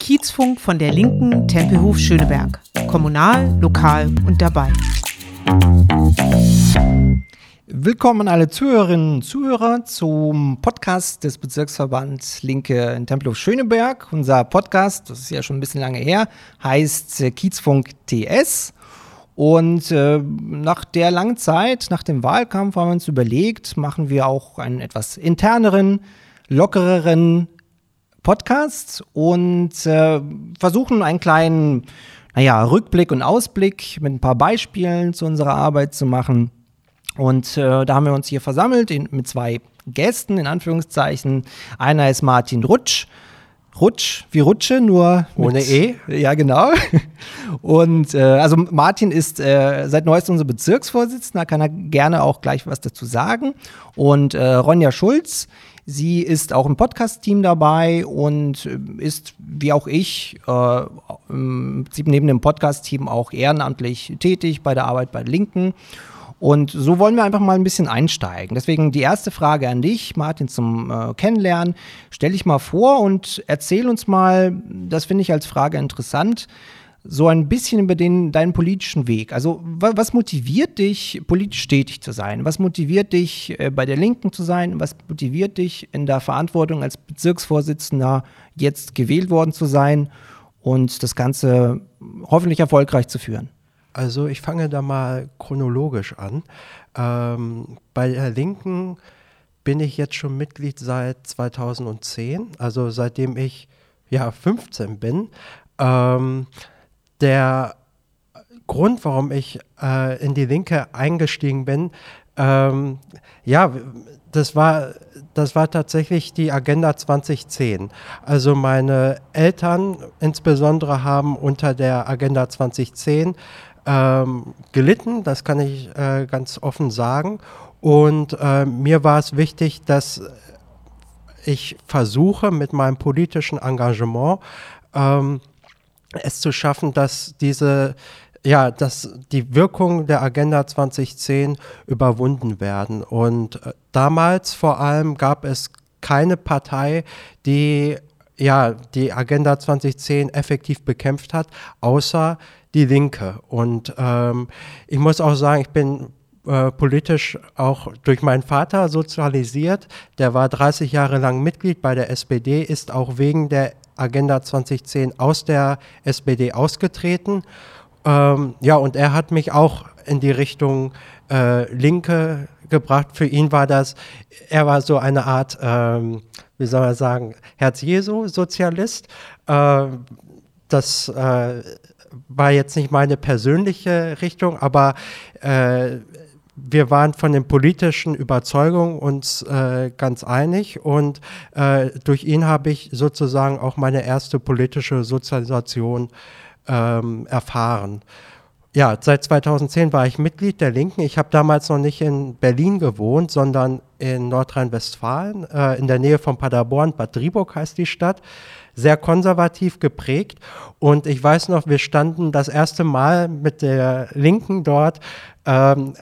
Kiezfunk von der Linken Tempelhof Schöneberg. Kommunal, lokal und dabei. Willkommen alle Zuhörerinnen und Zuhörer zum Podcast des Bezirksverbands Linke in Tempelhof Schöneberg. Unser Podcast, das ist ja schon ein bisschen lange her, heißt äh, Kiezfunk TS. Und äh, nach der langen Zeit, nach dem Wahlkampf, haben wir uns überlegt, machen wir auch einen etwas interneren, lockereren Podcast und äh, versuchen einen kleinen, naja, Rückblick und Ausblick mit ein paar Beispielen zu unserer Arbeit zu machen. Und äh, da haben wir uns hier versammelt in, mit zwei Gästen, in Anführungszeichen. Einer ist Martin Rutsch. Rutsch, wie Rutsche, nur ohne E. Ja, genau. Und äh, also Martin ist äh, seit neuestem unser Bezirksvorsitzender, kann er gerne auch gleich was dazu sagen. Und äh, Ronja Schulz, sie ist auch im Podcast-Team dabei und äh, ist, wie auch ich, äh, im Prinzip neben dem Podcast-Team auch ehrenamtlich tätig bei der Arbeit bei Linken. Und so wollen wir einfach mal ein bisschen einsteigen. Deswegen die erste Frage an dich, Martin, zum äh, Kennenlernen. Stell dich mal vor und erzähl uns mal, das finde ich als Frage interessant, so ein bisschen über den, deinen politischen Weg. Also was motiviert dich, politisch tätig zu sein? Was motiviert dich, äh, bei der Linken zu sein? Was motiviert dich, in der Verantwortung als Bezirksvorsitzender jetzt gewählt worden zu sein und das Ganze hoffentlich erfolgreich zu führen? Also ich fange da mal chronologisch an. Ähm, bei der Linken bin ich jetzt schon Mitglied seit 2010, also seitdem ich ja 15 bin. Ähm, der Grund, warum ich äh, in die Linke eingestiegen bin, ähm, ja, das war, das war tatsächlich die Agenda 2010. Also meine Eltern insbesondere haben unter der Agenda 2010 ähm, gelitten, das kann ich äh, ganz offen sagen. Und äh, mir war es wichtig, dass ich versuche mit meinem politischen Engagement ähm, es zu schaffen, dass diese ja, dass die Wirkung der Agenda 2010 überwunden werden. Und äh, damals vor allem gab es keine Partei, die ja, die Agenda 2010 effektiv bekämpft hat, außer die Linke. Und ähm, ich muss auch sagen, ich bin äh, politisch auch durch meinen Vater sozialisiert. Der war 30 Jahre lang Mitglied bei der SPD, ist auch wegen der Agenda 2010 aus der SPD ausgetreten. Ähm, ja, und er hat mich auch in die Richtung äh, Linke gebracht. Für ihn war das, er war so eine Art, ähm, wie soll man sagen, Herz-Jesu-Sozialist. Äh, das äh, war jetzt nicht meine persönliche Richtung, aber äh, wir waren von den politischen Überzeugungen uns äh, ganz einig und äh, durch ihn habe ich sozusagen auch meine erste politische Sozialisation ähm, erfahren. Ja, seit 2010 war ich Mitglied der Linken. Ich habe damals noch nicht in Berlin gewohnt, sondern in Nordrhein-Westfalen, äh, in der Nähe von Paderborn, Bad Driburg heißt die Stadt sehr konservativ geprägt. Und ich weiß noch, wir standen das erste Mal mit der Linken dort. Ähm,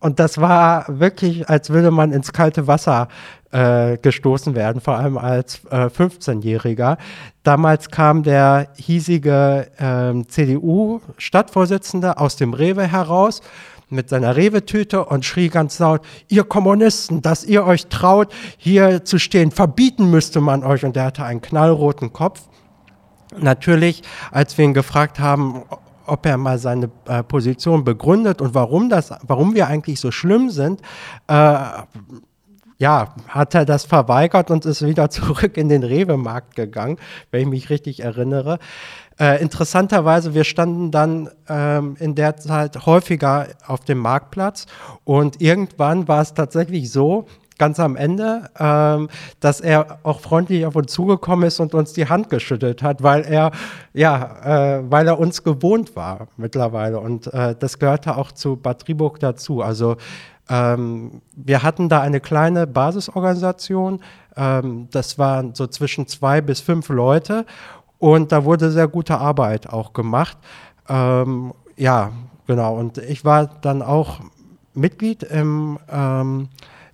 und das war wirklich, als würde man ins kalte Wasser äh, gestoßen werden, vor allem als äh, 15-Jähriger. Damals kam der hiesige äh, CDU-Stadtvorsitzende aus dem Rewe heraus mit seiner Rewe-Tüte und schrie ganz laut, ihr Kommunisten, dass ihr euch traut, hier zu stehen, verbieten müsste man euch. Und der hatte einen knallroten Kopf. Natürlich, als wir ihn gefragt haben, ob er mal seine äh, Position begründet und warum das, warum wir eigentlich so schlimm sind, äh, ja, hat er das verweigert und ist wieder zurück in den Rewe-Markt gegangen, wenn ich mich richtig erinnere. Äh, interessanterweise, wir standen dann ähm, in der Zeit häufiger auf dem Marktplatz und irgendwann war es tatsächlich so, ganz am Ende, ähm, dass er auch freundlich auf uns zugekommen ist und uns die Hand geschüttelt hat, weil er, ja, äh, weil er uns gewohnt war mittlerweile. Und äh, das gehörte auch zu Bad Triburg dazu. Also ähm, wir hatten da eine kleine Basisorganisation. Ähm, das waren so zwischen zwei bis fünf Leute. Und da wurde sehr gute Arbeit auch gemacht. Ähm, ja, genau. Und ich war dann auch Mitglied im, ähm,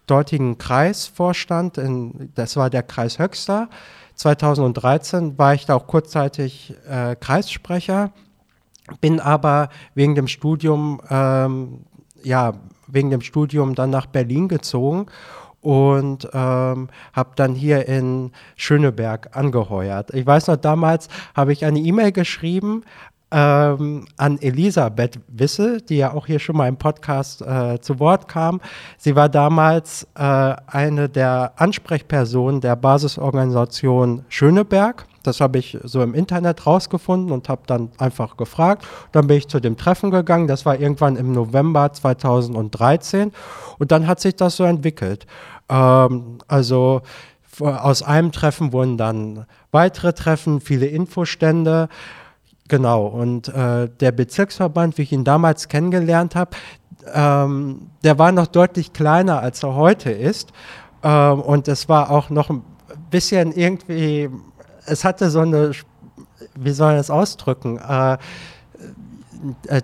dortigen Kreisvorstand, in, das war der Kreis Höxter. 2013 war ich da auch kurzzeitig äh, Kreissprecher, bin aber wegen dem Studium, ähm, ja, wegen dem Studium dann nach Berlin gezogen und ähm, habe dann hier in Schöneberg angeheuert. Ich weiß noch, damals habe ich eine E-Mail geschrieben ähm, an Elisabeth Wisse, die ja auch hier schon mal im Podcast äh, zu Wort kam. Sie war damals äh, eine der Ansprechpersonen der Basisorganisation Schöneberg. Das habe ich so im Internet rausgefunden und habe dann einfach gefragt. Dann bin ich zu dem Treffen gegangen. Das war irgendwann im November 2013. Und dann hat sich das so entwickelt. Ähm, also aus einem Treffen wurden dann weitere Treffen, viele Infostände. Genau, und äh, der Bezirksverband, wie ich ihn damals kennengelernt habe, ähm, der war noch deutlich kleiner, als er heute ist. Ähm, und es war auch noch ein bisschen irgendwie, es hatte so eine, wie soll man das ausdrücken, äh,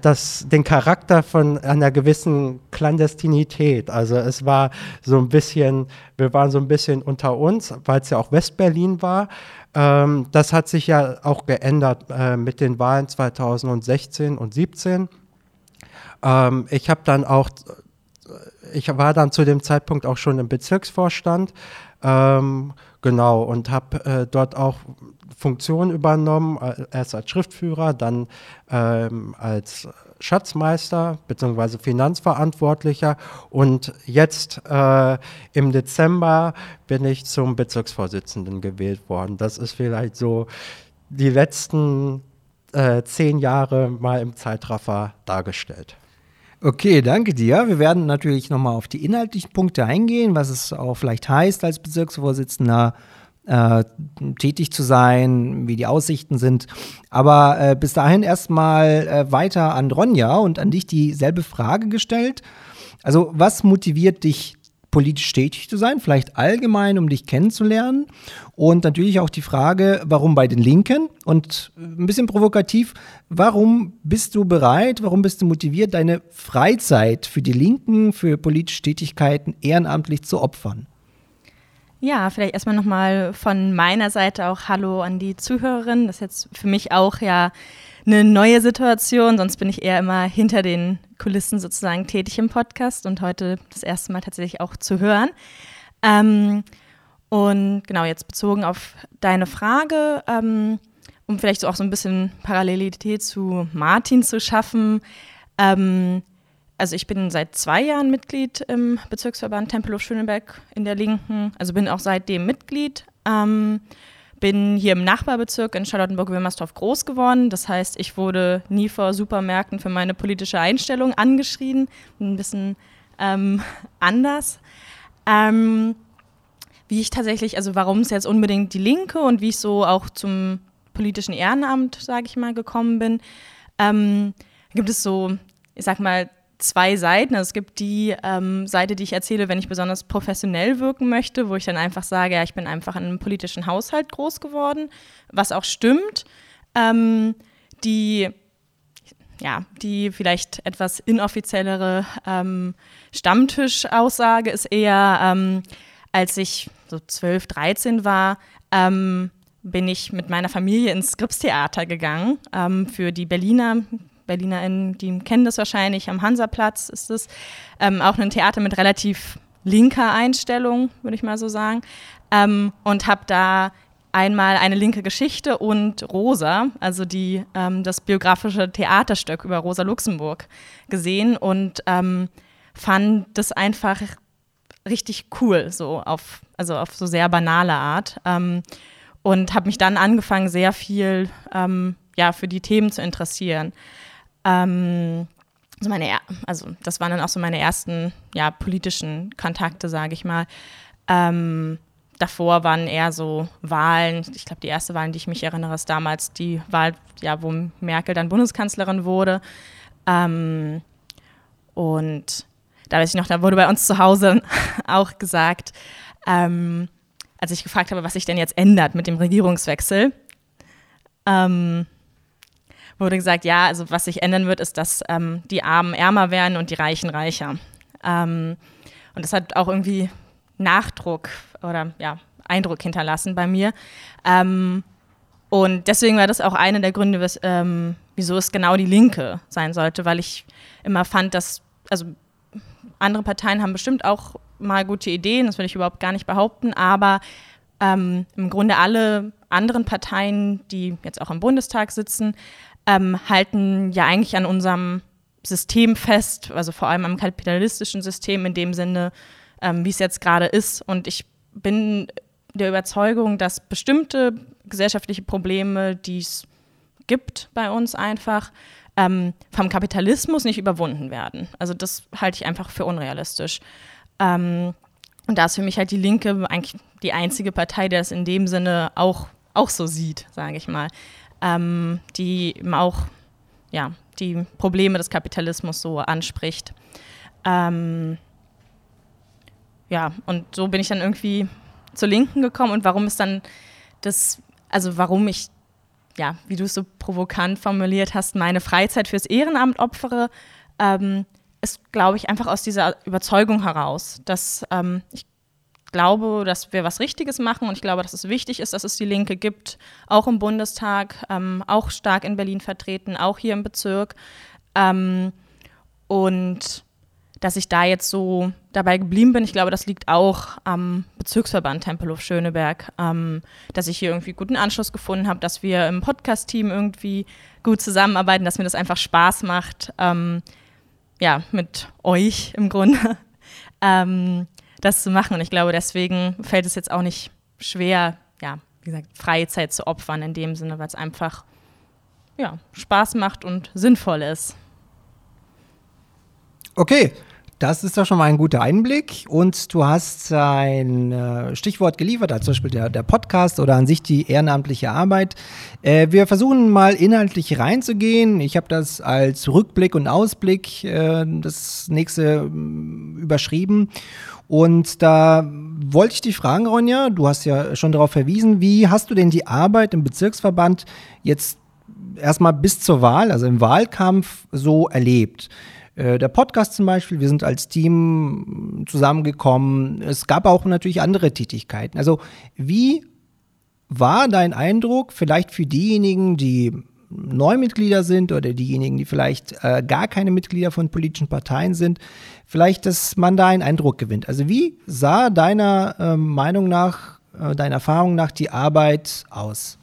das, den Charakter von einer gewissen Klandestinität. Also es war so ein bisschen, wir waren so ein bisschen unter uns, weil es ja auch Westberlin war. Ähm, das hat sich ja auch geändert äh, mit den Wahlen 2016 und 2017. Ähm, ich habe dann auch, ich war dann zu dem Zeitpunkt auch schon im Bezirksvorstand. Ähm, genau, und habe äh, dort auch Funktion übernommen, äh, erst als Schriftführer, dann ähm, als Schatzmeister bzw. Finanzverantwortlicher und jetzt äh, im Dezember bin ich zum Bezirksvorsitzenden gewählt worden. Das ist vielleicht so die letzten äh, zehn Jahre mal im Zeitraffer dargestellt. Okay, danke dir. Wir werden natürlich nochmal auf die inhaltlichen Punkte eingehen, was es auch vielleicht heißt, als Bezirksvorsitzender äh, tätig zu sein, wie die Aussichten sind. Aber äh, bis dahin erstmal äh, weiter an Ronja und an dich dieselbe Frage gestellt. Also, was motiviert dich, politisch tätig zu sein? Vielleicht allgemein, um dich kennenzulernen. Und natürlich auch die Frage, warum bei den Linken? Und ein bisschen provokativ, warum bist du bereit, warum bist du motiviert, deine Freizeit für die Linken, für politische Tätigkeiten ehrenamtlich zu opfern? Ja, vielleicht erstmal nochmal von meiner Seite auch Hallo an die Zuhörerin. Das ist jetzt für mich auch ja eine neue Situation, sonst bin ich eher immer hinter den Kulissen sozusagen tätig im Podcast und heute das erste Mal tatsächlich auch zu hören. Ähm, und genau, jetzt bezogen auf deine Frage, ähm, um vielleicht so auch so ein bisschen Parallelität zu Martin zu schaffen. Ähm, also ich bin seit zwei Jahren Mitglied im Bezirksverband Tempelhof Schöneberg in der Linken, also bin auch seitdem Mitglied. Ähm, bin hier im Nachbarbezirk in Charlottenburg-Wilmersdorf groß geworden. Das heißt, ich wurde nie vor Supermärkten für meine politische Einstellung angeschrien. Ein bisschen ähm, anders. Ähm, wie ich tatsächlich, also warum es jetzt unbedingt die Linke und wie ich so auch zum politischen Ehrenamt, sage ich mal, gekommen bin, ähm, gibt es so, ich sag mal, zwei Seiten. Also es gibt die ähm, Seite, die ich erzähle, wenn ich besonders professionell wirken möchte, wo ich dann einfach sage, ja, ich bin einfach in einem politischen Haushalt groß geworden, was auch stimmt. Ähm, die, ja, die vielleicht etwas inoffiziellere ähm, Stammtischaussage ist eher, ähm, als ich so 12, 13 war, ähm, bin ich mit meiner Familie ins Skripstheater gegangen ähm, für die Berliner BerlinerInnen, die kennen das wahrscheinlich, am Hansaplatz ist es. Ähm, auch ein Theater mit relativ linker Einstellung, würde ich mal so sagen. Ähm, und habe da einmal eine linke Geschichte und Rosa, also die, ähm, das biografische Theaterstück über Rosa Luxemburg gesehen und ähm, fand das einfach richtig cool, so auf, also auf so sehr banale Art. Ähm, und habe mich dann angefangen, sehr viel ähm, ja, für die Themen zu interessieren. Ähm, also, meine, also das waren dann auch so meine ersten ja, politischen Kontakte, sage ich mal. Ähm, davor waren eher so Wahlen. Ich glaube, die erste Wahl, die ich mich erinnere, ist damals die Wahl, ja, wo Merkel dann Bundeskanzlerin wurde. Ähm, und da weiß ich noch, da wurde bei uns zu Hause auch gesagt, ähm, als ich gefragt habe, was sich denn jetzt ändert mit dem Regierungswechsel, ähm, wurde gesagt, ja, also was sich ändern wird, ist, dass ähm, die Armen ärmer werden und die Reichen reicher. Ähm, und das hat auch irgendwie Nachdruck oder ja, Eindruck hinterlassen bei mir. Ähm, und deswegen war das auch einer der Gründe, was, ähm, wieso es genau die Linke sein sollte, weil ich immer fand, dass, also andere Parteien haben bestimmt auch mal gute Ideen, das will ich überhaupt gar nicht behaupten, aber ähm, im Grunde alle anderen Parteien, die jetzt auch im Bundestag sitzen, ähm, halten ja eigentlich an unserem System fest, also vor allem am kapitalistischen System in dem Sinne, ähm, wie es jetzt gerade ist. Und ich bin der Überzeugung, dass bestimmte gesellschaftliche Probleme, die es gibt bei uns einfach, ähm, vom Kapitalismus nicht überwunden werden. Also das halte ich einfach für unrealistisch. Ähm, und da ist für mich halt die Linke eigentlich die einzige Partei, die das in dem Sinne auch, auch so sieht, sage ich mal. Ähm, die eben auch ja, die Probleme des Kapitalismus so anspricht. Ähm, ja, und so bin ich dann irgendwie zur Linken gekommen und warum ist dann das, also warum ich, ja, wie du es so provokant formuliert hast, meine Freizeit fürs Ehrenamt opfere, ähm, ist, glaube ich, einfach aus dieser Überzeugung heraus, dass ähm, ich glaube, dass wir was Richtiges machen und ich glaube, dass es wichtig ist, dass es die Linke gibt, auch im Bundestag, ähm, auch stark in Berlin vertreten, auch hier im Bezirk. Ähm, und dass ich da jetzt so dabei geblieben bin, ich glaube, das liegt auch am Bezirksverband Tempelhof Schöneberg, ähm, dass ich hier irgendwie guten Anschluss gefunden habe, dass wir im Podcast-Team irgendwie gut zusammenarbeiten, dass mir das einfach Spaß macht, ähm, ja, mit euch im Grunde. ähm, das zu machen. Und ich glaube, deswegen fällt es jetzt auch nicht schwer, ja, wie gesagt, freie Zeit zu opfern in dem Sinne, weil es einfach ja, Spaß macht und sinnvoll ist. Okay, das ist doch schon mal ein guter Einblick. Und du hast ein äh, Stichwort geliefert, als zum Beispiel der, der, Podcast oder an sich die ehrenamtliche Arbeit. Äh, wir versuchen mal inhaltlich reinzugehen. Ich habe das als Rückblick und Ausblick äh, das nächste mm, überschrieben. Und da wollte ich dich fragen, Ronja, du hast ja schon darauf verwiesen, wie hast du denn die Arbeit im Bezirksverband jetzt erstmal bis zur Wahl, also im Wahlkampf, so erlebt? Äh, der Podcast zum Beispiel, wir sind als Team zusammengekommen. Es gab auch natürlich andere Tätigkeiten. Also wie war dein Eindruck vielleicht für diejenigen, die Neumitglieder sind oder diejenigen, die vielleicht äh, gar keine Mitglieder von politischen Parteien sind, vielleicht, dass man da einen Eindruck gewinnt. Also wie sah deiner äh, Meinung nach, äh, deiner Erfahrung nach die Arbeit aus?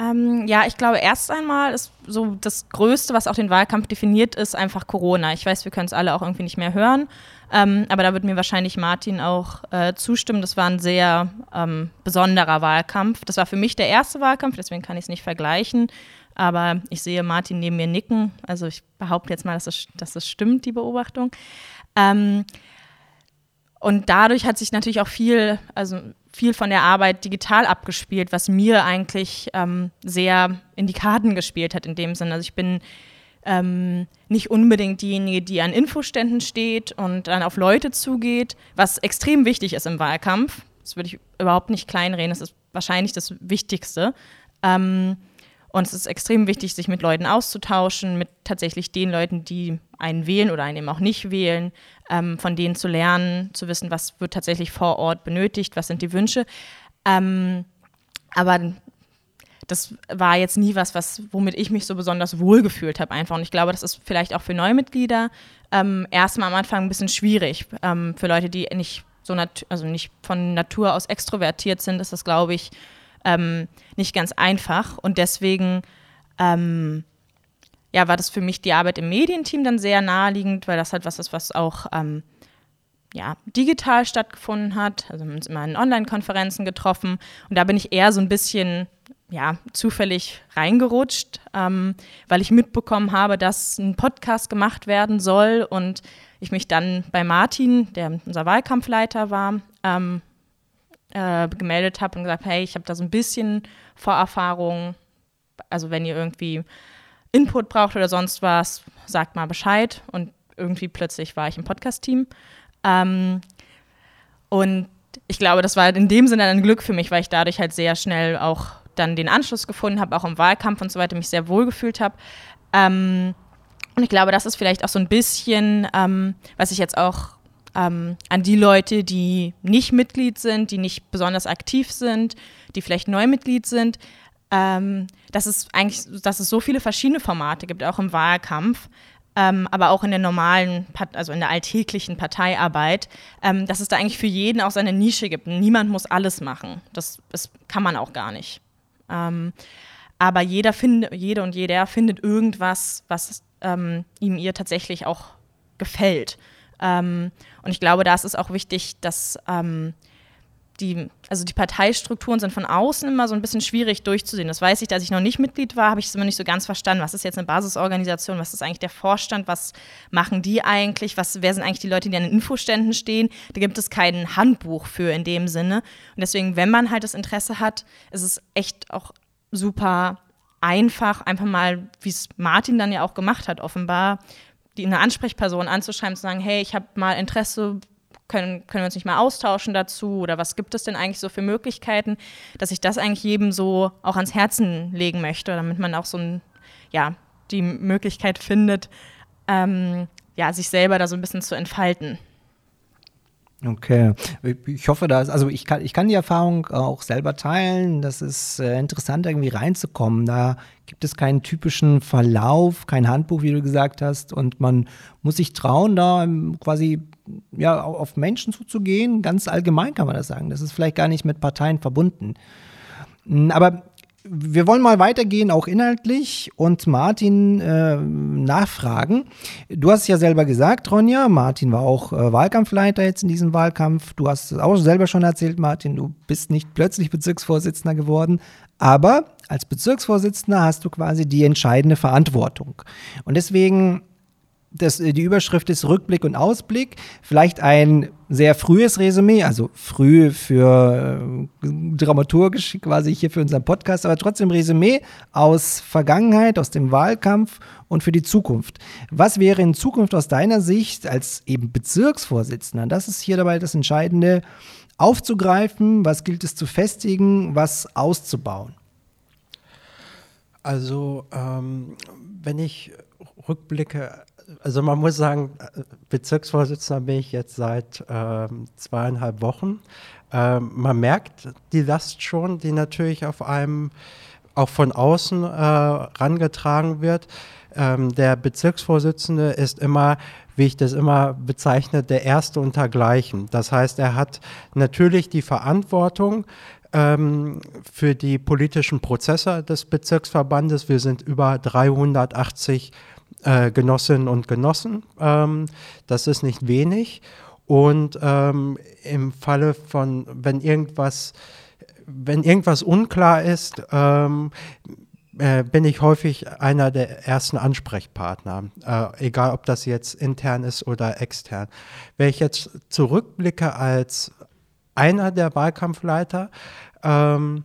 Ähm, ja, ich glaube, erst einmal ist so das Größte, was auch den Wahlkampf definiert, ist einfach Corona. Ich weiß, wir können es alle auch irgendwie nicht mehr hören, ähm, aber da wird mir wahrscheinlich Martin auch äh, zustimmen. Das war ein sehr ähm, besonderer Wahlkampf. Das war für mich der erste Wahlkampf, deswegen kann ich es nicht vergleichen. Aber ich sehe Martin neben mir nicken. Also ich behaupte jetzt mal, dass das, dass das stimmt, die Beobachtung. Ähm, und dadurch hat sich natürlich auch viel, also viel von der Arbeit digital abgespielt, was mir eigentlich ähm, sehr in die Karten gespielt hat in dem Sinne. Also ich bin ähm, nicht unbedingt diejenige, die an Infoständen steht und dann auf Leute zugeht, was extrem wichtig ist im Wahlkampf. Das würde ich überhaupt nicht kleinreden, das ist wahrscheinlich das Wichtigste. Ähm, und es ist extrem wichtig, sich mit Leuten auszutauschen, mit tatsächlich den Leuten, die einen wählen oder einen eben auch nicht wählen, ähm, von denen zu lernen, zu wissen, was wird tatsächlich vor Ort benötigt, was sind die Wünsche. Ähm, aber das war jetzt nie was, was, womit ich mich so besonders wohl gefühlt habe einfach. Und ich glaube, das ist vielleicht auch für Neumitglieder ähm, erstmal am Anfang ein bisschen schwierig. Ähm, für Leute, die nicht so also nicht von Natur aus extrovertiert sind, ist das, glaube ich, ähm, nicht ganz einfach. Und deswegen ähm, ja, war das für mich die Arbeit im Medienteam dann sehr naheliegend, weil das halt was ist, was auch ähm, ja, digital stattgefunden hat. Also wir haben uns immer in Online-Konferenzen getroffen und da bin ich eher so ein bisschen ja, zufällig reingerutscht, ähm, weil ich mitbekommen habe, dass ein Podcast gemacht werden soll und ich mich dann bei Martin, der unser Wahlkampfleiter war, ähm, äh, gemeldet habe und gesagt, hey, ich habe da so ein bisschen Vorerfahrung. Also wenn ihr irgendwie Input braucht oder sonst was, sagt mal Bescheid. Und irgendwie plötzlich war ich im Podcast-Team. Ähm, und ich glaube, das war in dem Sinne ein Glück für mich, weil ich dadurch halt sehr schnell auch dann den Anschluss gefunden habe, auch im Wahlkampf und so weiter, mich sehr wohl gefühlt habe. Ähm, und ich glaube, das ist vielleicht auch so ein bisschen, ähm, was ich jetzt auch ähm, an die Leute, die nicht Mitglied sind, die nicht besonders aktiv sind, die vielleicht Neumitglied sind, ähm, dass es eigentlich, dass es so viele verschiedene Formate gibt, auch im Wahlkampf, ähm, aber auch in der normalen, also in der alltäglichen Parteiarbeit, ähm, dass es da eigentlich für jeden auch seine Nische gibt. Niemand muss alles machen. Das, das kann man auch gar nicht. Ähm, aber jeder findet, jede und jeder findet irgendwas, was ähm, ihm ihr tatsächlich auch gefällt. Ähm, und ich glaube, da ist es auch wichtig, dass ähm, die, also die Parteistrukturen sind von außen immer so ein bisschen schwierig durchzusehen. Das weiß ich, als ich noch nicht Mitglied war, habe ich es immer nicht so ganz verstanden. Was ist jetzt eine Basisorganisation? Was ist eigentlich der Vorstand? Was machen die eigentlich? Was, wer sind eigentlich die Leute, die an den Infoständen stehen? Da gibt es kein Handbuch für in dem Sinne. Und deswegen, wenn man halt das Interesse hat, ist es echt auch super einfach, einfach mal, wie es Martin dann ja auch gemacht hat, offenbar, die eine Ansprechperson anzuschreiben, zu sagen, hey, ich habe mal Interesse, können, können wir uns nicht mal austauschen dazu oder was gibt es denn eigentlich so für Möglichkeiten, dass ich das eigentlich jedem so auch ans Herzen legen möchte, damit man auch so ein, ja, die Möglichkeit findet, ähm, ja, sich selber da so ein bisschen zu entfalten. Okay, ich hoffe, dass, also ich kann, ich kann die Erfahrung auch selber teilen. Das ist äh, interessant, irgendwie reinzukommen. Da gibt es keinen typischen Verlauf, kein Handbuch, wie du gesagt hast. Und man muss sich trauen, da quasi ja, auf Menschen zuzugehen. Ganz allgemein kann man das sagen. Das ist vielleicht gar nicht mit Parteien verbunden. Aber wir wollen mal weitergehen, auch inhaltlich, und Martin äh, nachfragen. Du hast es ja selber gesagt, Ronja, Martin war auch äh, Wahlkampfleiter jetzt in diesem Wahlkampf. Du hast es auch selber schon erzählt, Martin, du bist nicht plötzlich Bezirksvorsitzender geworden, aber als Bezirksvorsitzender hast du quasi die entscheidende Verantwortung. Und deswegen das, äh, die Überschrift ist Rückblick und Ausblick. Vielleicht ein sehr frühes Resümee, also früh für äh, dramaturgisch quasi hier für unseren Podcast, aber trotzdem Resümee aus Vergangenheit, aus dem Wahlkampf und für die Zukunft. Was wäre in Zukunft aus deiner Sicht als eben Bezirksvorsitzender, das ist hier dabei das Entscheidende, aufzugreifen, was gilt es zu festigen, was auszubauen? Also ähm, wenn ich rückblicke also man muss sagen, Bezirksvorsitzender bin ich jetzt seit ähm, zweieinhalb Wochen. Ähm, man merkt die Last schon, die natürlich auf einem auch von außen äh, rangetragen wird. Ähm, der Bezirksvorsitzende ist immer, wie ich das immer bezeichne, der Erste untergleichen. Das heißt, er hat natürlich die Verantwortung, ähm, für die politischen Prozesse des Bezirksverbandes. Wir sind über 380 äh, Genossinnen und Genossen. Ähm, das ist nicht wenig. Und ähm, im Falle von, wenn irgendwas, wenn irgendwas unklar ist, ähm, äh, bin ich häufig einer der ersten Ansprechpartner, äh, egal ob das jetzt intern ist oder extern. Wenn ich jetzt zurückblicke als einer der Wahlkampfleiter ähm,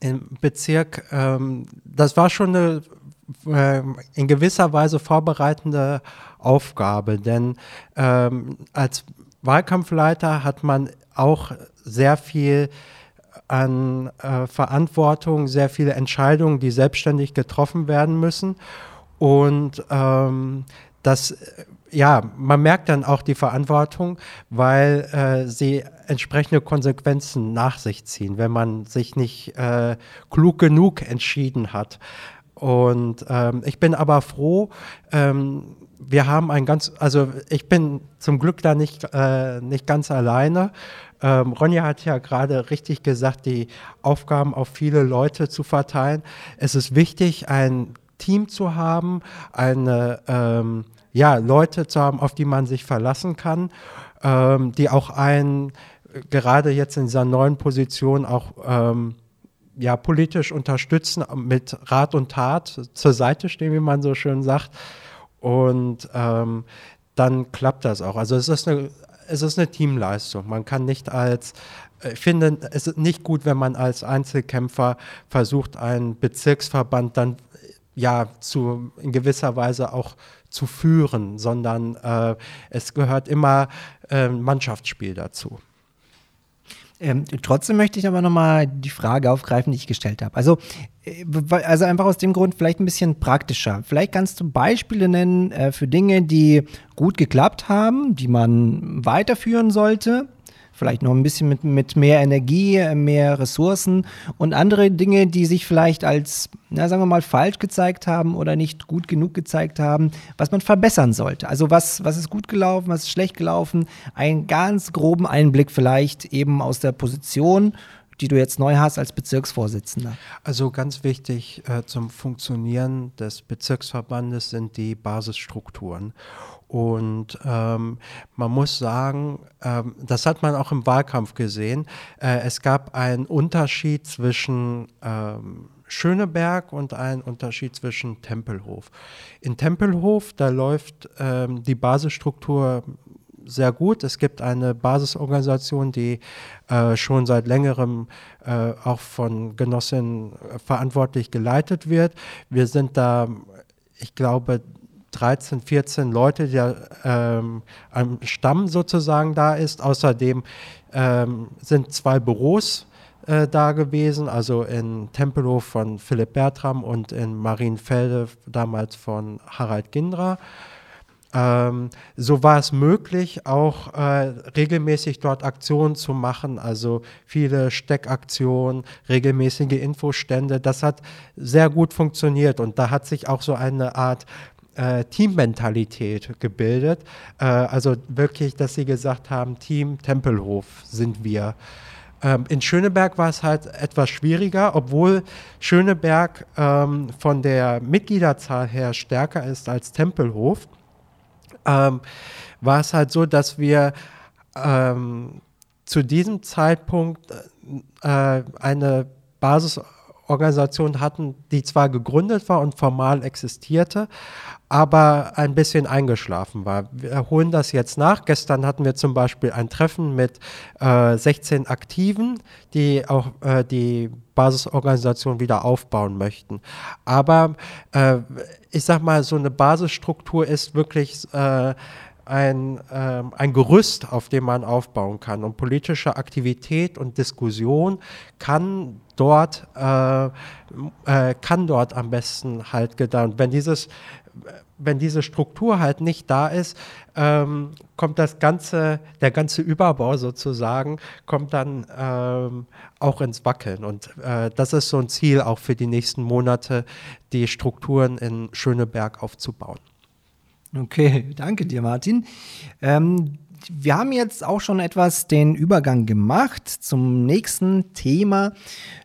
im Bezirk, ähm, das war schon eine in gewisser Weise vorbereitende Aufgabe, denn ähm, als Wahlkampfleiter hat man auch sehr viel an äh, Verantwortung, sehr viele Entscheidungen, die selbstständig getroffen werden müssen. Und ähm, das, ja, man merkt dann auch die Verantwortung, weil äh, sie entsprechende Konsequenzen nach sich ziehen, wenn man sich nicht äh, klug genug entschieden hat. Und ähm, ich bin aber froh, ähm, wir haben ein ganz, also ich bin zum Glück da nicht, äh, nicht ganz alleine. Ähm, Ronja hat ja gerade richtig gesagt, die Aufgaben auf viele Leute zu verteilen. Es ist wichtig, ein Team zu haben, eine, ähm, ja, Leute zu haben, auf die man sich verlassen kann, ähm, die auch einen gerade jetzt in dieser neuen Position auch ähm, ja, politisch unterstützen, mit Rat und Tat zur Seite stehen, wie man so schön sagt. Und ähm, dann klappt das auch. Also es ist eine, es ist eine Teamleistung. Man kann nicht als, ich finde, es ist nicht gut, wenn man als Einzelkämpfer versucht, einen Bezirksverband dann ja zu in gewisser Weise auch zu führen, sondern äh, es gehört immer äh, Mannschaftsspiel dazu. Ähm, trotzdem möchte ich aber nochmal die Frage aufgreifen, die ich gestellt habe. Also, äh, also einfach aus dem Grund vielleicht ein bisschen praktischer. Vielleicht kannst du Beispiele nennen äh, für Dinge, die gut geklappt haben, die man weiterführen sollte vielleicht noch ein bisschen mit, mit mehr Energie, mehr Ressourcen und andere Dinge, die sich vielleicht als, na, sagen wir mal, falsch gezeigt haben oder nicht gut genug gezeigt haben, was man verbessern sollte. Also was, was ist gut gelaufen, was ist schlecht gelaufen, einen ganz groben Einblick vielleicht eben aus der Position die du jetzt neu hast als Bezirksvorsitzender? Also ganz wichtig äh, zum Funktionieren des Bezirksverbandes sind die Basisstrukturen. Und ähm, man muss sagen, ähm, das hat man auch im Wahlkampf gesehen, äh, es gab einen Unterschied zwischen ähm, Schöneberg und einen Unterschied zwischen Tempelhof. In Tempelhof, da läuft ähm, die Basisstruktur sehr gut. Es gibt eine Basisorganisation, die äh, schon seit längerem äh, auch von Genossinnen verantwortlich geleitet wird. Wir sind da, ich glaube, 13, 14 Leute, die ähm, am Stamm sozusagen da ist. Außerdem ähm, sind zwei Büros äh, da gewesen, also in Tempelhof von Philipp Bertram und in Marienfelde damals von Harald Gindra. Ähm, so war es möglich, auch äh, regelmäßig dort Aktionen zu machen, also viele Steckaktionen, regelmäßige Infostände. Das hat sehr gut funktioniert und da hat sich auch so eine Art äh, Teammentalität gebildet. Äh, also wirklich, dass sie gesagt haben, Team Tempelhof sind wir. Ähm, in Schöneberg war es halt etwas schwieriger, obwohl Schöneberg ähm, von der Mitgliederzahl her stärker ist als Tempelhof. Ähm, war es halt so, dass wir ähm, zu diesem Zeitpunkt äh, eine Basisorganisation hatten, die zwar gegründet war und formal existierte, aber ein bisschen eingeschlafen war. Wir holen das jetzt nach. Gestern hatten wir zum Beispiel ein Treffen mit äh, 16 Aktiven, die auch äh, die Basisorganisation wieder aufbauen möchten. Aber äh, ich sag mal, so eine Basisstruktur ist wirklich äh, ein, äh, ein Gerüst, auf dem man aufbauen kann. Und politische Aktivität und Diskussion kann dort, äh, äh, kann dort am besten halt gedeihen. Wenn dieses wenn diese Struktur halt nicht da ist, ähm, kommt das ganze, der ganze Überbau sozusagen, kommt dann ähm, auch ins Wackeln. Und äh, das ist so ein Ziel auch für die nächsten Monate, die Strukturen in Schöneberg aufzubauen. Okay, danke dir, Martin. Ähm, wir haben jetzt auch schon etwas den Übergang gemacht zum nächsten Thema.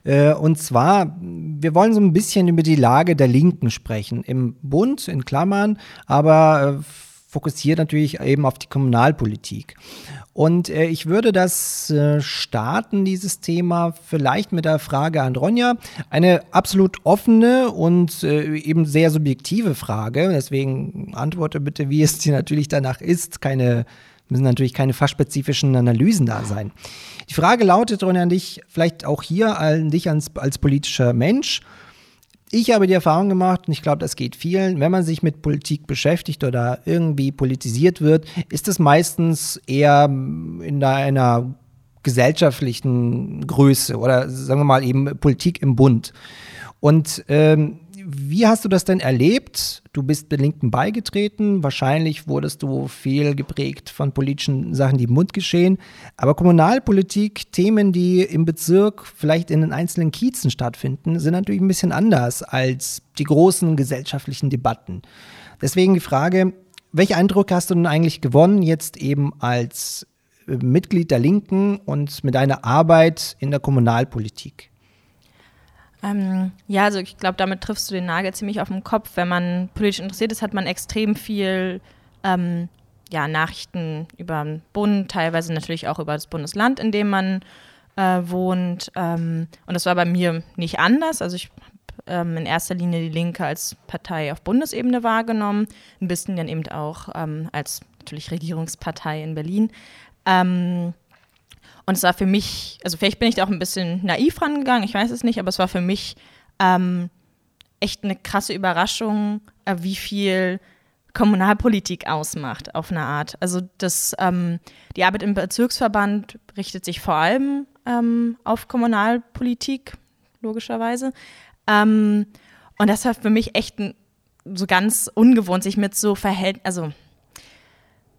Äh, und zwar, wir wollen so ein bisschen über die Lage der Linken sprechen. Im Bund, in Klammern, aber äh, fokussiert natürlich eben auf die Kommunalpolitik. Und äh, ich würde das starten, dieses Thema, vielleicht mit der Frage an Ronja. Eine absolut offene und eben sehr subjektive Frage. Deswegen antworte bitte, wie es dir natürlich danach ist. Keine müssen natürlich keine fachspezifischen Analysen da sein. Die Frage lautet, Ronny, an dich, vielleicht auch hier an dich als, als politischer Mensch. Ich habe die Erfahrung gemacht, und ich glaube, das geht vielen, wenn man sich mit Politik beschäftigt oder irgendwie politisiert wird, ist es meistens eher in einer gesellschaftlichen Größe oder sagen wir mal eben Politik im Bund. Und ähm, wie hast du das denn erlebt? Du bist der Linken beigetreten. Wahrscheinlich wurdest du viel geprägt von politischen Sachen, die im Mund geschehen. Aber Kommunalpolitik, Themen, die im Bezirk vielleicht in den einzelnen Kiezen stattfinden, sind natürlich ein bisschen anders als die großen gesellschaftlichen Debatten. Deswegen die Frage, welchen Eindruck hast du denn eigentlich gewonnen, jetzt eben als Mitglied der Linken und mit deiner Arbeit in der Kommunalpolitik? Ähm, ja, also ich glaube, damit triffst du den Nagel ziemlich auf den Kopf. Wenn man politisch interessiert ist, hat man extrem viel ähm, ja, Nachrichten über den Bund, teilweise natürlich auch über das Bundesland, in dem man äh, wohnt. Ähm, und das war bei mir nicht anders. Also ich habe ähm, in erster Linie die Linke als Partei auf Bundesebene wahrgenommen, ein bisschen dann eben auch ähm, als natürlich Regierungspartei in Berlin. Und es war für mich, also vielleicht bin ich da auch ein bisschen naiv rangegangen, ich weiß es nicht, aber es war für mich ähm, echt eine krasse Überraschung, äh, wie viel Kommunalpolitik ausmacht auf eine Art. Also das, ähm, die Arbeit im Bezirksverband richtet sich vor allem ähm, auf Kommunalpolitik, logischerweise. Ähm, und das war für mich echt so ganz ungewohnt, sich mit so Verhältnissen, also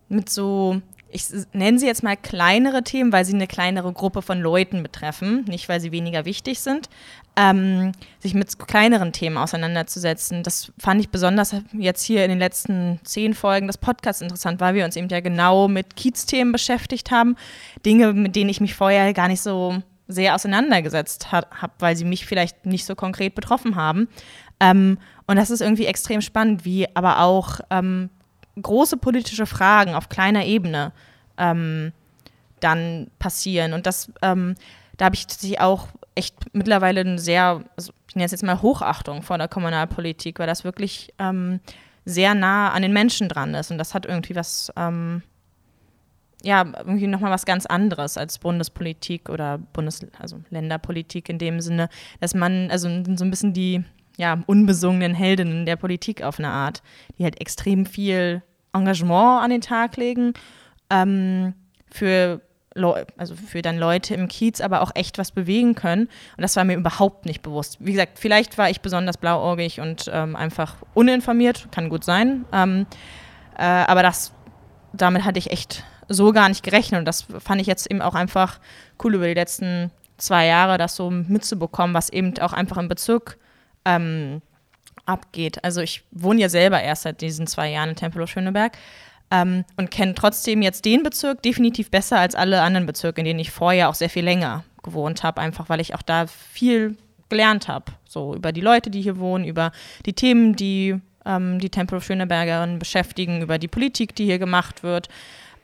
mit so ich nenne sie jetzt mal kleinere Themen, weil sie eine kleinere Gruppe von Leuten betreffen, nicht weil sie weniger wichtig sind, ähm, sich mit kleineren Themen auseinanderzusetzen. Das fand ich besonders jetzt hier in den letzten zehn Folgen des Podcasts interessant, weil wir uns eben ja genau mit Kiez-Themen beschäftigt haben. Dinge, mit denen ich mich vorher gar nicht so sehr auseinandergesetzt habe, weil sie mich vielleicht nicht so konkret betroffen haben. Ähm, und das ist irgendwie extrem spannend, wie aber auch ähm, große politische Fragen auf kleiner Ebene ähm, dann passieren. Und das, ähm, da habe ich sie auch echt mittlerweile eine sehr, also ich nenne es jetzt mal Hochachtung vor der Kommunalpolitik, weil das wirklich ähm, sehr nah an den Menschen dran ist. Und das hat irgendwie was, ähm, ja, irgendwie nochmal was ganz anderes als Bundespolitik oder Bundes-, also Länderpolitik in dem Sinne, dass man, also so ein bisschen die, ja, unbesungenen Heldinnen der Politik auf eine Art, die halt extrem viel Engagement an den Tag legen ähm, für also für dann Leute im Kiez, aber auch echt was bewegen können. Und das war mir überhaupt nicht bewusst. Wie gesagt, vielleicht war ich besonders blauäugig und ähm, einfach uninformiert, kann gut sein. Ähm, äh, aber das, damit hatte ich echt so gar nicht gerechnet. Und das fand ich jetzt eben auch einfach cool über die letzten zwei Jahre, das so mitzubekommen, was eben auch einfach im Bezirk ähm, abgeht. Also ich wohne ja selber erst seit diesen zwei Jahren in Tempelhof-Schöneberg ähm, und kenne trotzdem jetzt den Bezirk definitiv besser als alle anderen Bezirke, in denen ich vorher auch sehr viel länger gewohnt habe, einfach weil ich auch da viel gelernt habe. So über die Leute, die hier wohnen, über die Themen, die ähm, die Tempelhof-Schönebergerinnen beschäftigen, über die Politik, die hier gemacht wird.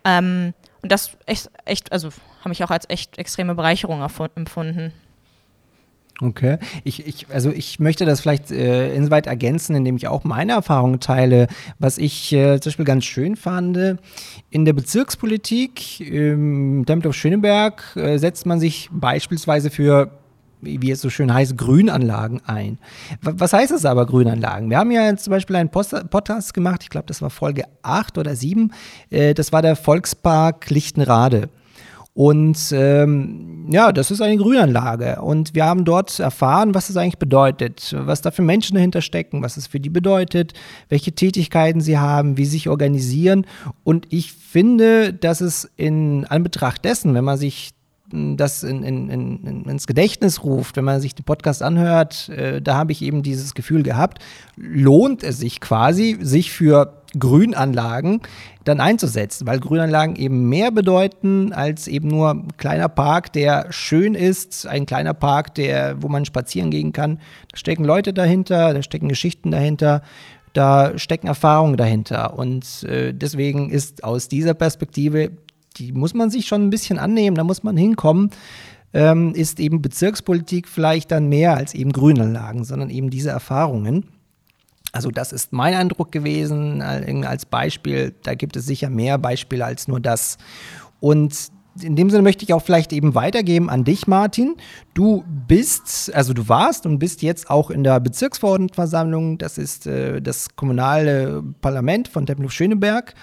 Ähm, und das echt, echt also habe ich auch als echt extreme Bereicherung empfunden. Okay. Ich, ich, also ich möchte das vielleicht äh, insoweit ergänzen, indem ich auch meine Erfahrungen teile. Was ich äh, zum Beispiel ganz schön fand, in der Bezirkspolitik im Tempelhof Schöneberg äh, setzt man sich beispielsweise für wie es so schön heißt, Grünanlagen ein. Was heißt das aber, Grünanlagen? Wir haben ja zum Beispiel einen Podcast gemacht, ich glaube, das war Folge 8 oder 7, äh, das war der Volkspark Lichtenrade. Und ähm, ja, das ist eine Grünanlage. Und wir haben dort erfahren, was es eigentlich bedeutet, was da für Menschen dahinter stecken, was es für die bedeutet, welche Tätigkeiten sie haben, wie sie sich organisieren. Und ich finde, dass es in Anbetracht dessen, wenn man sich das in, in, in, ins Gedächtnis ruft, wenn man sich den Podcast anhört, äh, da habe ich eben dieses Gefühl gehabt, lohnt es sich quasi, sich für Grünanlagen dann einzusetzen, weil Grünanlagen eben mehr bedeuten als eben nur ein kleiner Park, der schön ist, ein kleiner Park, der, wo man spazieren gehen kann. Da stecken Leute dahinter, da stecken Geschichten dahinter, da stecken Erfahrungen dahinter. Und äh, deswegen ist aus dieser Perspektive, die muss man sich schon ein bisschen annehmen, da muss man hinkommen. Ähm, ist eben Bezirkspolitik vielleicht dann mehr als eben Grünanlagen, sondern eben diese Erfahrungen. Also das ist mein Eindruck gewesen als Beispiel. Da gibt es sicher mehr Beispiele als nur das. Und in dem Sinne möchte ich auch vielleicht eben weitergeben an dich, Martin. Du bist, also du warst und bist jetzt auch in der Bezirksverordnetenversammlung. Das ist äh, das kommunale Parlament von Tempelhof-Schöneberg.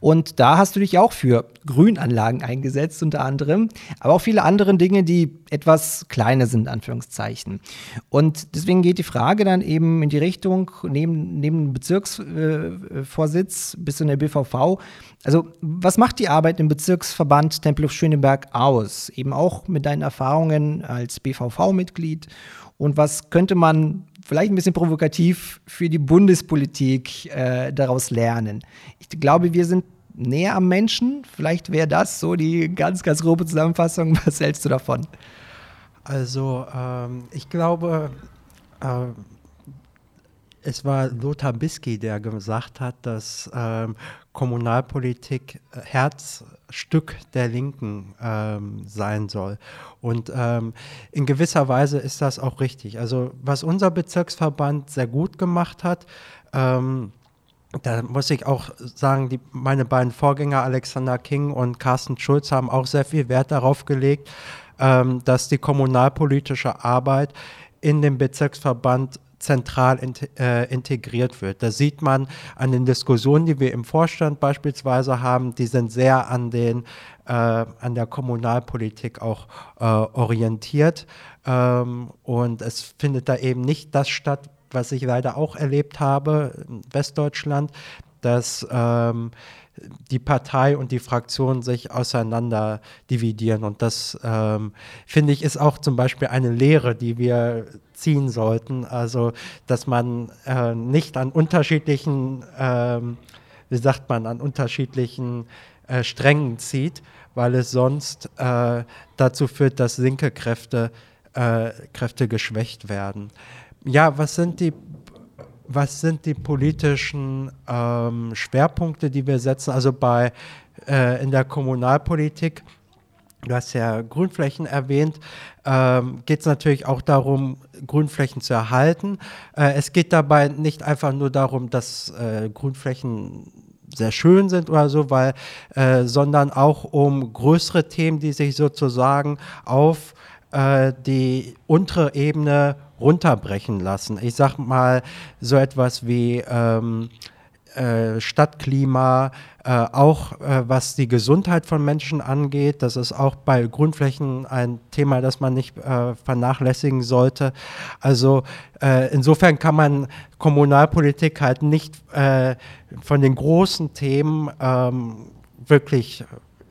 Und da hast du dich auch für Grünanlagen eingesetzt, unter anderem, aber auch viele andere Dinge, die etwas kleiner sind, Anführungszeichen. Und deswegen geht die Frage dann eben in die Richtung, neben, neben dem Bezirksvorsitz äh, bis in der BVV, also was macht die Arbeit im Bezirksverband Tempelhof-Schöneberg aus? Eben auch mit deinen Erfahrungen als BVV-Mitglied. Und was könnte man vielleicht ein bisschen provokativ für die Bundespolitik äh, daraus lernen. Ich glaube, wir sind näher am Menschen. Vielleicht wäre das so die ganz, ganz grobe Zusammenfassung. Was hältst du davon? Also, ähm, ich glaube, äh, es war Lothar Bisky, der gesagt hat, dass ähm, Kommunalpolitik äh, Herzstück der Linken ähm, sein soll. Und ähm, in gewisser Weise ist das auch richtig. Also was unser Bezirksverband sehr gut gemacht hat, ähm, da muss ich auch sagen, die, meine beiden Vorgänger Alexander King und Carsten Schulz haben auch sehr viel Wert darauf gelegt, ähm, dass die kommunalpolitische Arbeit in dem Bezirksverband zentral in, äh, integriert wird. Das sieht man an den Diskussionen, die wir im Vorstand beispielsweise haben, die sind sehr an, den, äh, an der Kommunalpolitik auch äh, orientiert. Ähm, und es findet da eben nicht das statt, was ich leider auch erlebt habe in Westdeutschland, dass ähm, die Partei und die Fraktion sich auseinander dividieren. Und das, ähm, finde ich, ist auch zum Beispiel eine Lehre, die wir ziehen sollten. Also, dass man äh, nicht an unterschiedlichen, ähm, wie sagt man, an unterschiedlichen äh, Strängen zieht, weil es sonst äh, dazu führt, dass linke Kräfte, äh, Kräfte geschwächt werden. Ja, was sind die was sind die politischen ähm, Schwerpunkte, die wir setzen? Also bei äh, in der Kommunalpolitik, du hast ja Grünflächen erwähnt, ähm, geht es natürlich auch darum, Grünflächen zu erhalten. Äh, es geht dabei nicht einfach nur darum, dass äh, Grünflächen sehr schön sind oder so, weil, äh, sondern auch um größere Themen, die sich sozusagen auf äh, die untere Ebene runterbrechen lassen. Ich sag mal so etwas wie ähm, äh, Stadtklima, äh, auch äh, was die Gesundheit von Menschen angeht. Das ist auch bei Grundflächen ein Thema, das man nicht äh, vernachlässigen sollte. Also äh, insofern kann man Kommunalpolitik halt nicht äh, von den großen Themen ähm, wirklich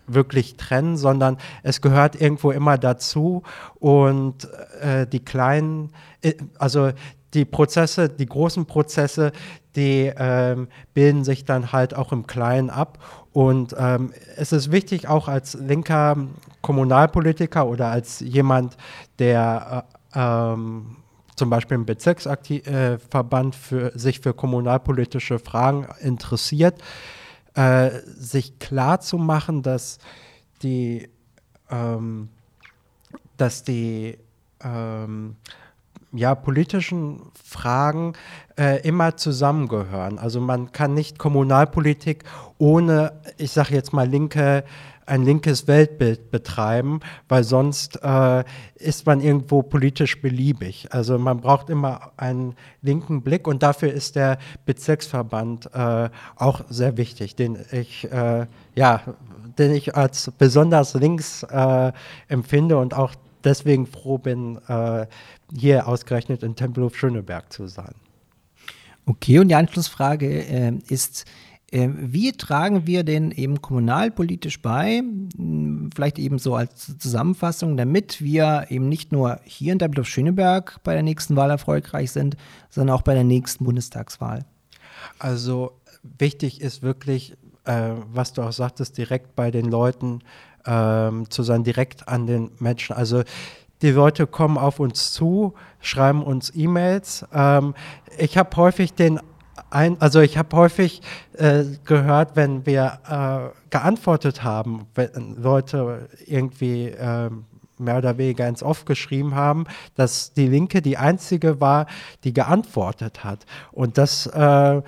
wirklich trennen, sondern es gehört irgendwo immer dazu und äh, die kleinen, äh, also die Prozesse, die großen Prozesse, die ähm, bilden sich dann halt auch im Kleinen ab. Und ähm, es ist wichtig, auch als linker Kommunalpolitiker oder als jemand, der äh, ähm, zum Beispiel im Bezirksverband äh, für, sich für kommunalpolitische Fragen interessiert, äh, sich klar zu machen, dass die, ähm, dass die ähm, ja, politischen Fragen äh, immer zusammengehören. Also man kann nicht Kommunalpolitik ohne, ich sage jetzt mal, linke ein linkes Weltbild betreiben, weil sonst äh, ist man irgendwo politisch beliebig. Also man braucht immer einen linken Blick und dafür ist der Bezirksverband äh, auch sehr wichtig, den ich äh, ja, den ich als besonders links äh, empfinde und auch deswegen froh bin, äh, hier ausgerechnet in Tempelhof Schöneberg zu sein. Okay, und die Anschlussfrage äh, ist, ähm, wie tragen wir denn eben kommunalpolitisch bei, vielleicht eben so als Zusammenfassung, damit wir eben nicht nur hier in Tempelhof-Schöneberg bei der nächsten Wahl erfolgreich sind, sondern auch bei der nächsten Bundestagswahl? Also wichtig ist wirklich, äh, was du auch sagtest, direkt bei den Leuten äh, zu sein, direkt an den Menschen. Also die Leute kommen auf uns zu, schreiben uns E-Mails. Ähm, ich habe häufig den ein, also ich habe häufig äh, gehört, wenn wir äh, geantwortet haben, wenn Leute irgendwie äh, mehr oder weniger ins Off geschrieben haben, dass die Linke die einzige war, die geantwortet hat. Und das äh,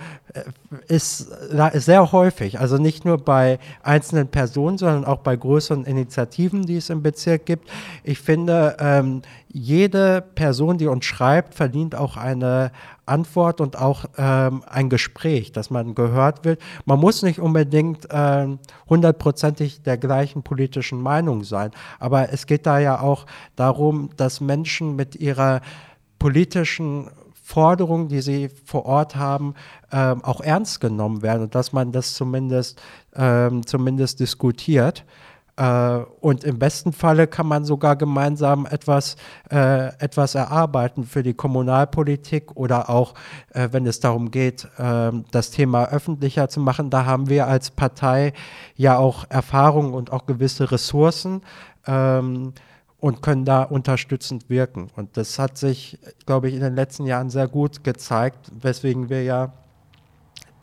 ist sehr häufig, also nicht nur bei einzelnen Personen, sondern auch bei größeren Initiativen, die es im Bezirk gibt. Ich finde, ähm, jede Person, die uns schreibt, verdient auch eine Antwort und auch ähm, ein Gespräch, dass man gehört wird. Man muss nicht unbedingt ähm, hundertprozentig der gleichen politischen Meinung sein, aber es geht da ja auch darum, dass Menschen mit ihrer politischen Forderungen, die sie vor Ort haben, ähm, auch ernst genommen werden und dass man das zumindest, ähm, zumindest diskutiert. Äh, und im besten Falle kann man sogar gemeinsam etwas, äh, etwas erarbeiten für die Kommunalpolitik oder auch, äh, wenn es darum geht, ähm, das Thema öffentlicher zu machen. Da haben wir als Partei ja auch Erfahrung und auch gewisse Ressourcen. Ähm, und können da unterstützend wirken. Und das hat sich, glaube ich, in den letzten Jahren sehr gut gezeigt, weswegen wir ja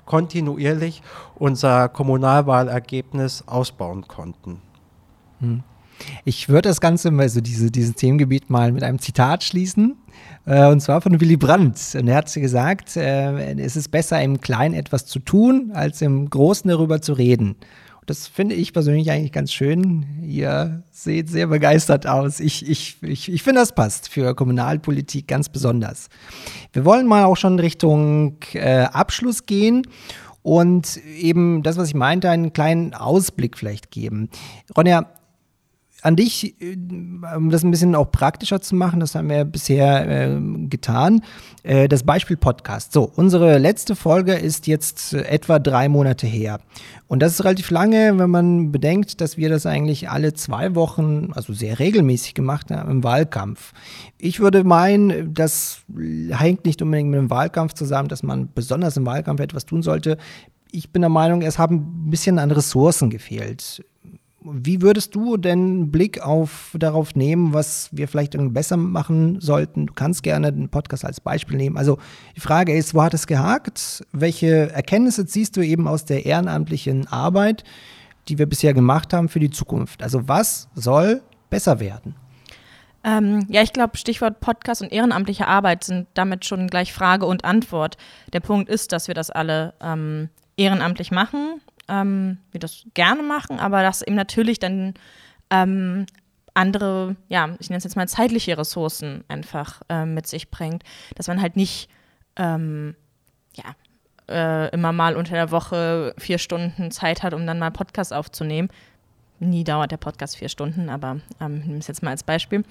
kontinuierlich unser Kommunalwahlergebnis ausbauen konnten. Hm. Ich würde das Ganze, also diese, dieses Themengebiet mal mit einem Zitat schließen, äh, und zwar von Willy Brandt. Und er hat gesagt, äh, es ist besser im Kleinen etwas zu tun, als im Großen darüber zu reden. Das finde ich persönlich eigentlich ganz schön. Ihr seht sehr begeistert aus. Ich, ich, ich, ich finde, das passt für Kommunalpolitik ganz besonders. Wir wollen mal auch schon Richtung äh, Abschluss gehen und eben das, was ich meinte, einen kleinen Ausblick vielleicht geben. Ronja, an dich, äh, um das ein bisschen auch praktischer zu machen, das haben wir bisher äh, getan, äh, das Beispiel Podcast. So, unsere letzte Folge ist jetzt etwa drei Monate her. Und das ist relativ lange, wenn man bedenkt, dass wir das eigentlich alle zwei Wochen, also sehr regelmäßig gemacht haben im Wahlkampf. Ich würde meinen, das hängt nicht unbedingt mit dem Wahlkampf zusammen, dass man besonders im Wahlkampf etwas tun sollte. Ich bin der Meinung, es haben ein bisschen an Ressourcen gefehlt wie würdest du denn Blick auf, darauf nehmen, was wir vielleicht besser machen sollten? Du kannst gerne den Podcast als Beispiel nehmen. Also die Frage ist, wo hat es gehakt? Welche Erkenntnisse ziehst du eben aus der ehrenamtlichen Arbeit, die wir bisher gemacht haben für die Zukunft? Also was soll besser werden? Ähm, ja, ich glaube, Stichwort Podcast und ehrenamtliche Arbeit sind damit schon gleich Frage und Antwort. Der Punkt ist, dass wir das alle ähm, ehrenamtlich machen ähm, wir das gerne machen, aber das eben natürlich dann ähm, andere, ja, ich nenne es jetzt mal zeitliche Ressourcen einfach äh, mit sich bringt, dass man halt nicht, ähm, ja, äh, immer mal unter der Woche vier Stunden Zeit hat, um dann mal Podcast aufzunehmen nie dauert der Podcast vier Stunden, aber ähm, nehme es jetzt mal als Beispiel.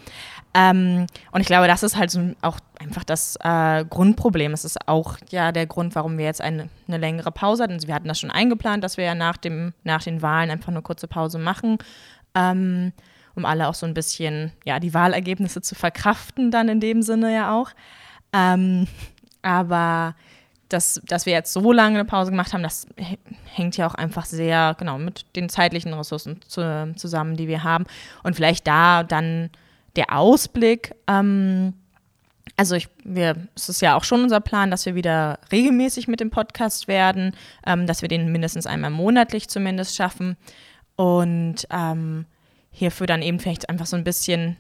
Ähm, und ich glaube, das ist halt so auch einfach das äh, Grundproblem. Es ist auch ja der Grund, warum wir jetzt eine, eine, längere Pause hatten. Wir hatten das schon eingeplant, dass wir ja nach, dem, nach den Wahlen einfach eine kurze Pause machen, ähm, um alle auch so ein bisschen, ja, die Wahlergebnisse zu verkraften, dann in dem Sinne ja auch. Ähm, aber dass, dass wir jetzt so lange eine Pause gemacht haben, das hängt ja auch einfach sehr genau mit den zeitlichen Ressourcen zu, zusammen, die wir haben. Und vielleicht da dann der Ausblick. Ähm, also ich, wir, es ist ja auch schon unser Plan, dass wir wieder regelmäßig mit dem Podcast werden, ähm, dass wir den mindestens einmal monatlich zumindest schaffen. Und ähm, hierfür dann eben vielleicht einfach so ein bisschen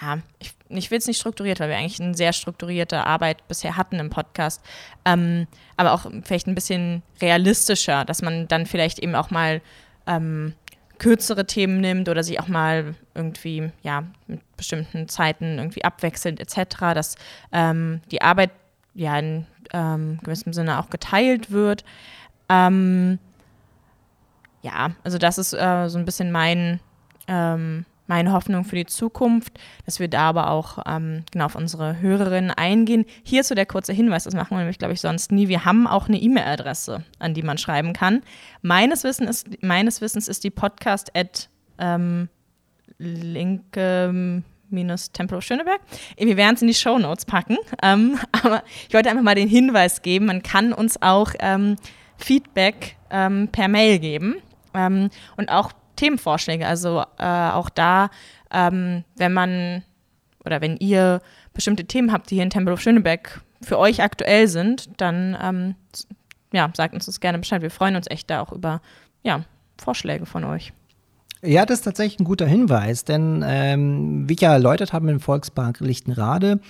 ja, ich, ich will es nicht strukturiert, weil wir eigentlich eine sehr strukturierte Arbeit bisher hatten im Podcast, ähm, aber auch vielleicht ein bisschen realistischer, dass man dann vielleicht eben auch mal ähm, kürzere Themen nimmt oder sich auch mal irgendwie, ja, mit bestimmten Zeiten irgendwie abwechselt etc., dass ähm, die Arbeit ja in ähm, gewissem Sinne auch geteilt wird. Ähm, ja, also das ist äh, so ein bisschen mein ähm, meine Hoffnung für die Zukunft, dass wir da aber auch ähm, genau auf unsere Hörerinnen eingehen. Hierzu der kurze Hinweis, das machen wir nämlich, glaube ich, sonst nie. Wir haben auch eine E-Mail-Adresse, an die man schreiben kann. Meines, Wissen ist, meines Wissens ist die Podcast at ähm, linke minus Tempelhof Schöneberg. Wir werden es in die Show Notes packen. Ähm, aber ich wollte einfach mal den Hinweis geben, man kann uns auch ähm, Feedback ähm, per Mail geben. Ähm, und auch Themenvorschläge. Also äh, auch da, ähm, wenn man oder wenn ihr bestimmte Themen habt, die hier in Tempelhof Schöneberg für euch aktuell sind, dann ähm, ja, sagt uns das gerne Bescheid. Wir freuen uns echt da auch über ja, Vorschläge von euch. Ja, das ist tatsächlich ein guter Hinweis, denn ähm, wie ich ja erläutert habe im Volkspark Lichtenrade,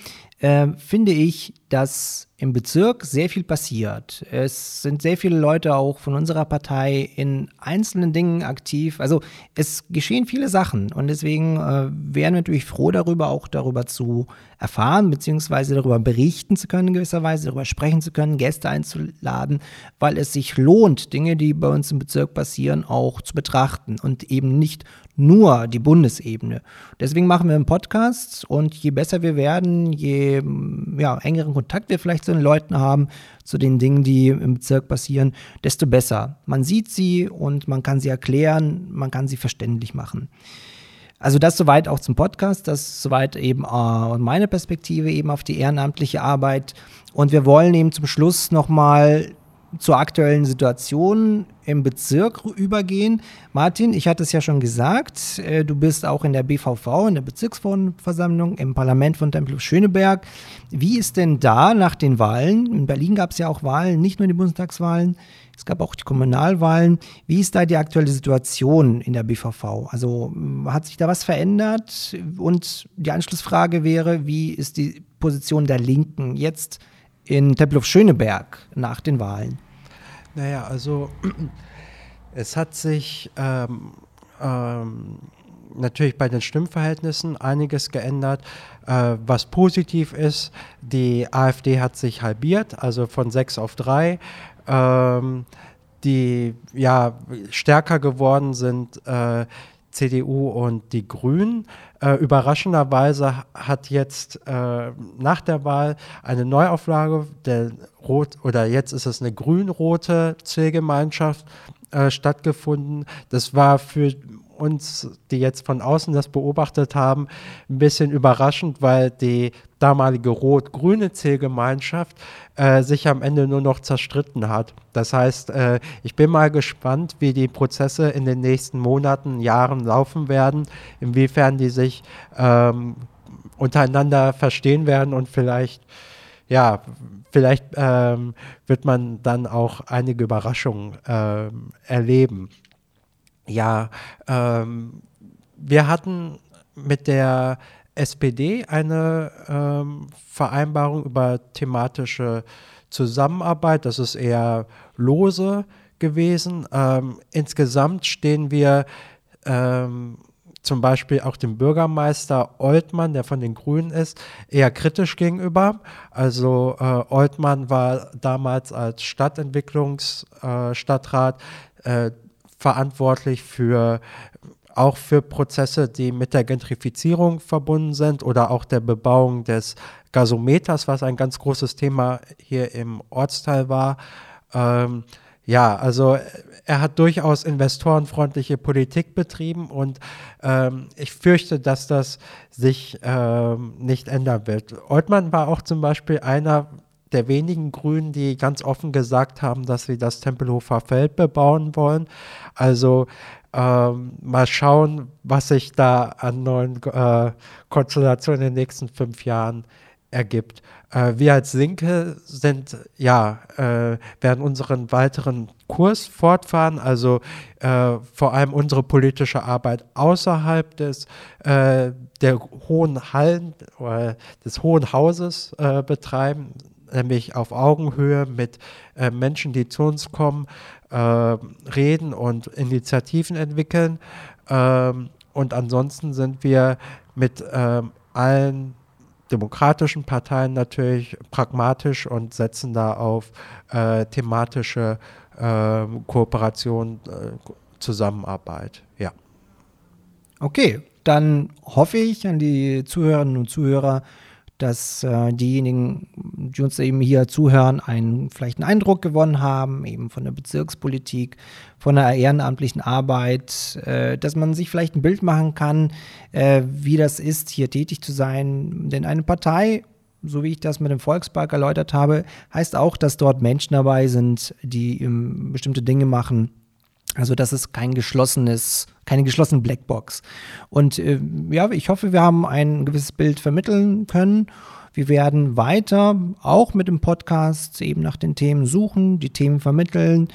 äh, finde ich, dass im Bezirk sehr viel passiert. Es sind sehr viele Leute auch von unserer Partei in einzelnen Dingen aktiv. Also es geschehen viele Sachen und deswegen äh, wären wir natürlich froh darüber, auch darüber zu erfahren, beziehungsweise darüber berichten zu können in gewisser Weise, darüber sprechen zu können, Gäste einzuladen, weil es sich lohnt, Dinge, die bei uns im Bezirk passieren, auch zu betrachten und eben nicht nur die Bundesebene. Deswegen machen wir einen Podcast und je besser wir werden, je ja, engeren Kontakt wir vielleicht zu den Leuten haben, zu den Dingen, die im Bezirk passieren, desto besser. Man sieht sie und man kann sie erklären, man kann sie verständlich machen. Also das soweit auch zum Podcast, das soweit eben äh, meine Perspektive eben auf die ehrenamtliche Arbeit. Und wir wollen eben zum Schluss nochmal zur aktuellen Situation im Bezirk übergehen. Martin, ich hatte es ja schon gesagt, äh, du bist auch in der BVV, in der Bezirksversammlung im Parlament von Tempelhof-Schöneberg. Wie ist denn da nach den Wahlen? In Berlin gab es ja auch Wahlen, nicht nur die Bundestagswahlen, es gab auch die Kommunalwahlen. Wie ist da die aktuelle Situation in der BVV? Also hat sich da was verändert? Und die Anschlussfrage wäre, wie ist die Position der Linken jetzt in Tempelhof Schöneberg nach den Wahlen? Naja, also Es hat sich ähm, ähm, natürlich bei den Stimmverhältnissen einiges geändert. Äh, was positiv ist, die AfD hat sich halbiert, also von sechs auf drei. Ähm, die ja stärker geworden sind äh, CDU und die Grünen. Äh, überraschenderweise hat jetzt äh, nach der Wahl eine Neuauflage der Rot oder jetzt ist es eine grün-rote Zielgemeinschaft äh, stattgefunden. Das war für uns, die jetzt von außen das beobachtet haben, ein bisschen überraschend, weil die damalige rot-grüne Zielgemeinschaft äh, sich am Ende nur noch zerstritten hat. Das heißt, äh, ich bin mal gespannt, wie die Prozesse in den nächsten Monaten, Jahren laufen werden, inwiefern die sich ähm, untereinander verstehen werden und vielleicht, ja, vielleicht ähm, wird man dann auch einige Überraschungen ähm, erleben. Ja, ähm, wir hatten mit der SPD eine ähm, Vereinbarung über thematische Zusammenarbeit. Das ist eher lose gewesen. Ähm, insgesamt stehen wir ähm, zum Beispiel auch dem Bürgermeister Oltmann, der von den Grünen ist, eher kritisch gegenüber. Also äh, Oltmann war damals als Stadtentwicklungsstadtrat äh, verantwortlich für auch für Prozesse, die mit der Gentrifizierung verbunden sind oder auch der Bebauung des Gasometers, was ein ganz großes Thema hier im Ortsteil war. Ähm, ja, also er hat durchaus investorenfreundliche Politik betrieben und ähm, ich fürchte, dass das sich ähm, nicht ändern wird. Oltmann war auch zum Beispiel einer der wenigen Grünen, die ganz offen gesagt haben, dass sie das Tempelhofer Feld bebauen wollen. Also ähm, mal schauen, was sich da an neuen äh, Konstellationen in den nächsten fünf Jahren ergibt. Äh, wir als Linke sind, ja, äh, werden unseren weiteren Kurs fortfahren, also äh, vor allem unsere politische Arbeit außerhalb des äh, der hohen Hallen oder des hohen Hauses äh, betreiben, nämlich auf Augenhöhe mit äh, Menschen, die zu uns kommen, äh, reden und Initiativen entwickeln. Ähm, und ansonsten sind wir mit ähm, allen demokratischen Parteien natürlich pragmatisch und setzen da auf äh, thematische ähm, Kooperation, äh, Zusammenarbeit. Ja. Okay, dann hoffe ich an die Zuhörerinnen und Zuhörer, dass äh, diejenigen, die uns eben hier zuhören, einen vielleicht einen Eindruck gewonnen haben, eben von der Bezirkspolitik, von der ehrenamtlichen Arbeit, äh, dass man sich vielleicht ein Bild machen kann, äh, wie das ist, hier tätig zu sein. Denn eine Partei, so wie ich das mit dem Volkspark erläutert habe, heißt auch, dass dort Menschen dabei sind, die ähm, bestimmte Dinge machen, also das ist kein geschlossenes, keine geschlossene Blackbox. Und äh, ja, ich hoffe, wir haben ein gewisses Bild vermitteln können. Wir werden weiter auch mit dem Podcast eben nach den Themen suchen, die Themen vermitteln.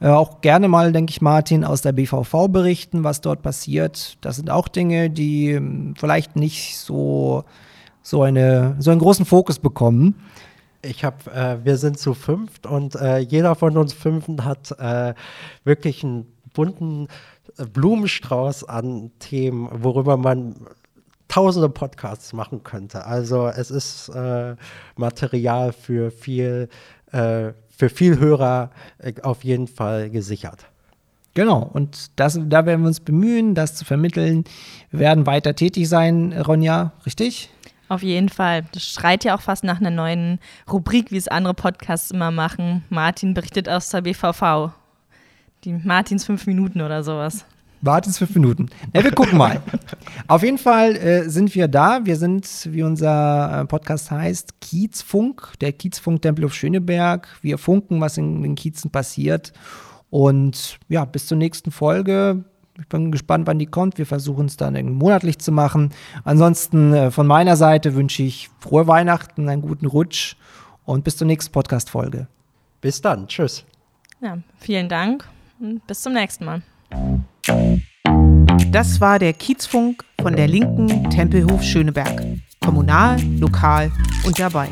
Äh, auch gerne mal, denke ich, Martin, aus der BVV berichten, was dort passiert. Das sind auch Dinge, die äh, vielleicht nicht so, so, eine, so einen großen Fokus bekommen ich habe, äh, wir sind zu fünft und äh, jeder von uns fünfen hat äh, wirklich einen bunten äh, Blumenstrauß an Themen, worüber man tausende Podcasts machen könnte. Also es ist äh, Material für viel, äh, für viel Hörer auf jeden Fall gesichert. Genau, und das, da werden wir uns bemühen, das zu vermitteln. Wir werden weiter tätig sein, Ronja, richtig? Auf jeden Fall. Das schreit ja auch fast nach einer neuen Rubrik, wie es andere Podcasts immer machen. Martin berichtet aus der BVV. Die Martins fünf Minuten oder sowas. Martins fünf Minuten. Ja, wir gucken mal. Auf jeden Fall äh, sind wir da. Wir sind, wie unser äh, Podcast heißt, Kiezfunk, der Kiezfunk Tempelhof Schöneberg. Wir funken, was in den Kiezen passiert. Und ja, bis zur nächsten Folge ich bin gespannt, wann die kommt. Wir versuchen es dann monatlich zu machen. Ansonsten äh, von meiner Seite wünsche ich frohe Weihnachten, einen guten Rutsch und bis zur nächsten Podcast-Folge. Bis dann. Tschüss. Ja, vielen Dank und bis zum nächsten Mal. Das war der Kiezfunk von der linken Tempelhof Schöneberg. Kommunal, lokal und dabei.